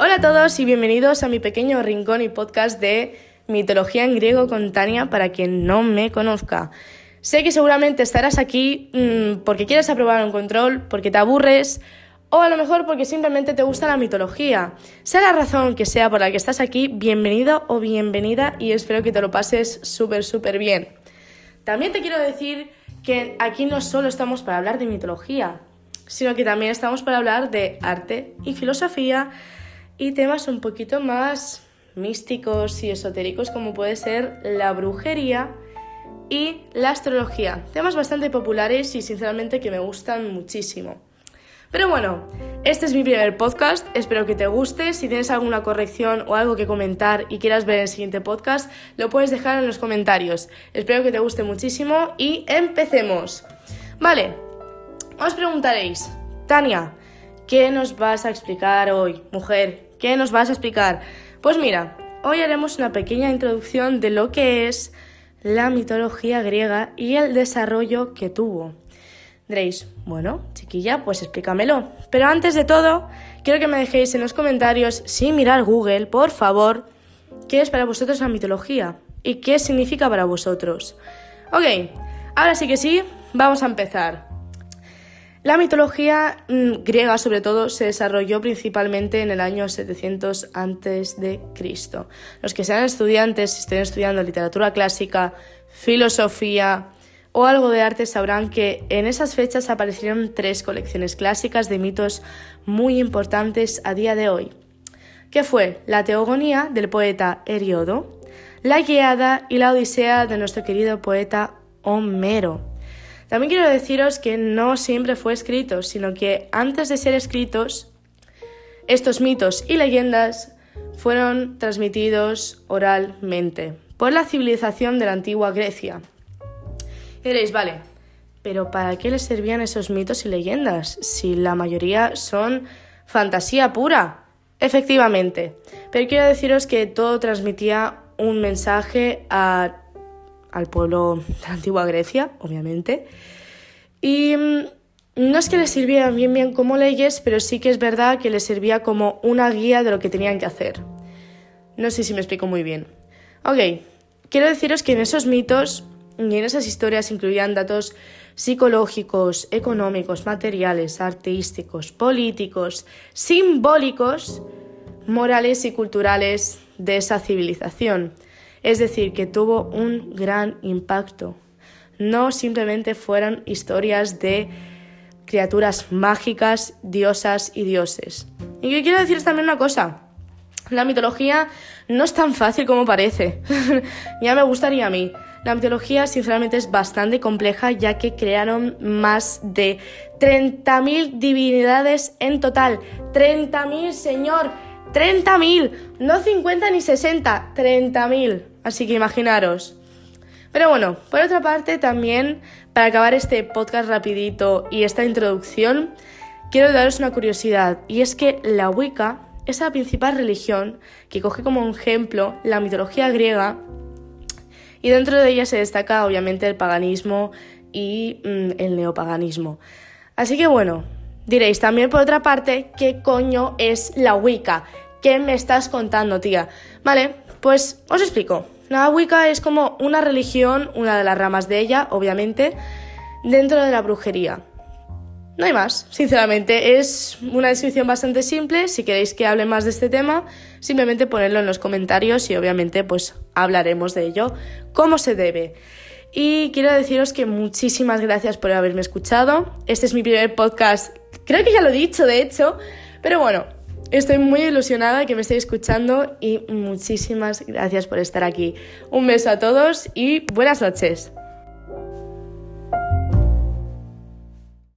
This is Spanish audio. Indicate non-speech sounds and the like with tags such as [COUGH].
Hola a todos y bienvenidos a mi pequeño rincón y podcast de Mitología en griego con Tania para quien no me conozca. Sé que seguramente estarás aquí mmm, porque quieres aprobar un control, porque te aburres o a lo mejor porque simplemente te gusta la mitología. Sea la razón que sea por la que estás aquí, bienvenido o bienvenida y espero que te lo pases súper, súper bien. También te quiero decir que aquí no solo estamos para hablar de mitología, sino que también estamos para hablar de arte y filosofía y temas un poquito más místicos y esotéricos como puede ser la brujería y la astrología. Temas bastante populares y sinceramente que me gustan muchísimo. Pero bueno, este es mi primer podcast, espero que te guste. Si tienes alguna corrección o algo que comentar y quieras ver el siguiente podcast, lo puedes dejar en los comentarios. Espero que te guste muchísimo y empecemos. Vale, os preguntaréis, Tania, ¿qué nos vas a explicar hoy, mujer? ¿Qué nos vas a explicar? Pues mira, hoy haremos una pequeña introducción de lo que es la mitología griega y el desarrollo que tuvo. Diréis, bueno, chiquilla, pues explícamelo. Pero antes de todo, quiero que me dejéis en los comentarios, sin mirar Google, por favor, qué es para vosotros la mitología y qué significa para vosotros. Ok, ahora sí que sí, vamos a empezar. La mitología mm, griega, sobre todo, se desarrolló principalmente en el año 700 antes de Cristo. Los que sean estudiantes, estén estudiando literatura clásica, filosofía o algo de arte, sabrán que en esas fechas aparecieron tres colecciones clásicas de mitos muy importantes a día de hoy, que fue la Teogonía del poeta Heriodo, la Guiada y la Odisea de nuestro querido poeta Homero. También quiero deciros que no siempre fue escrito, sino que antes de ser escritos, estos mitos y leyendas fueron transmitidos oralmente por la civilización de la antigua Grecia. Y diréis, vale, pero ¿para qué les servían esos mitos y leyendas si la mayoría son fantasía pura? Efectivamente, pero quiero deciros que todo transmitía un mensaje a al pueblo de la antigua Grecia, obviamente. Y mm, no es que les sirvieran bien bien como leyes, pero sí que es verdad que les servía como una guía de lo que tenían que hacer. No sé si me explico muy bien. Ok, quiero deciros que en esos mitos y en esas historias incluían datos psicológicos, económicos, materiales, artísticos, políticos, simbólicos, morales y culturales de esa civilización. Es decir, que tuvo un gran impacto. No simplemente fueron historias de criaturas mágicas, diosas y dioses. Y yo quiero deciros también una cosa. La mitología no es tan fácil como parece. [LAUGHS] ya me gustaría a mí. La mitología sinceramente es bastante compleja ya que crearon más de 30.000 divinidades en total. 30.000, señor. 30.000, no 50 ni 60, 30.000. Así que imaginaros. Pero bueno, por otra parte también, para acabar este podcast rapidito y esta introducción, quiero daros una curiosidad, y es que la Wicca es la principal religión que coge como ejemplo la mitología griega y dentro de ella se destaca obviamente el paganismo y mm, el neopaganismo. Así que bueno, Diréis también por otra parte, ¿qué coño es la Wicca? ¿Qué me estás contando, tía? Vale, pues os explico. La Wicca es como una religión, una de las ramas de ella, obviamente, dentro de la brujería. No hay más, sinceramente. Es una descripción bastante simple. Si queréis que hable más de este tema, simplemente ponedlo en los comentarios y obviamente pues hablaremos de ello como se debe. Y quiero deciros que muchísimas gracias por haberme escuchado. Este es mi primer podcast Creo que ya lo he dicho, de hecho, pero bueno, estoy muy ilusionada que me estéis escuchando y muchísimas gracias por estar aquí. Un beso a todos y buenas noches.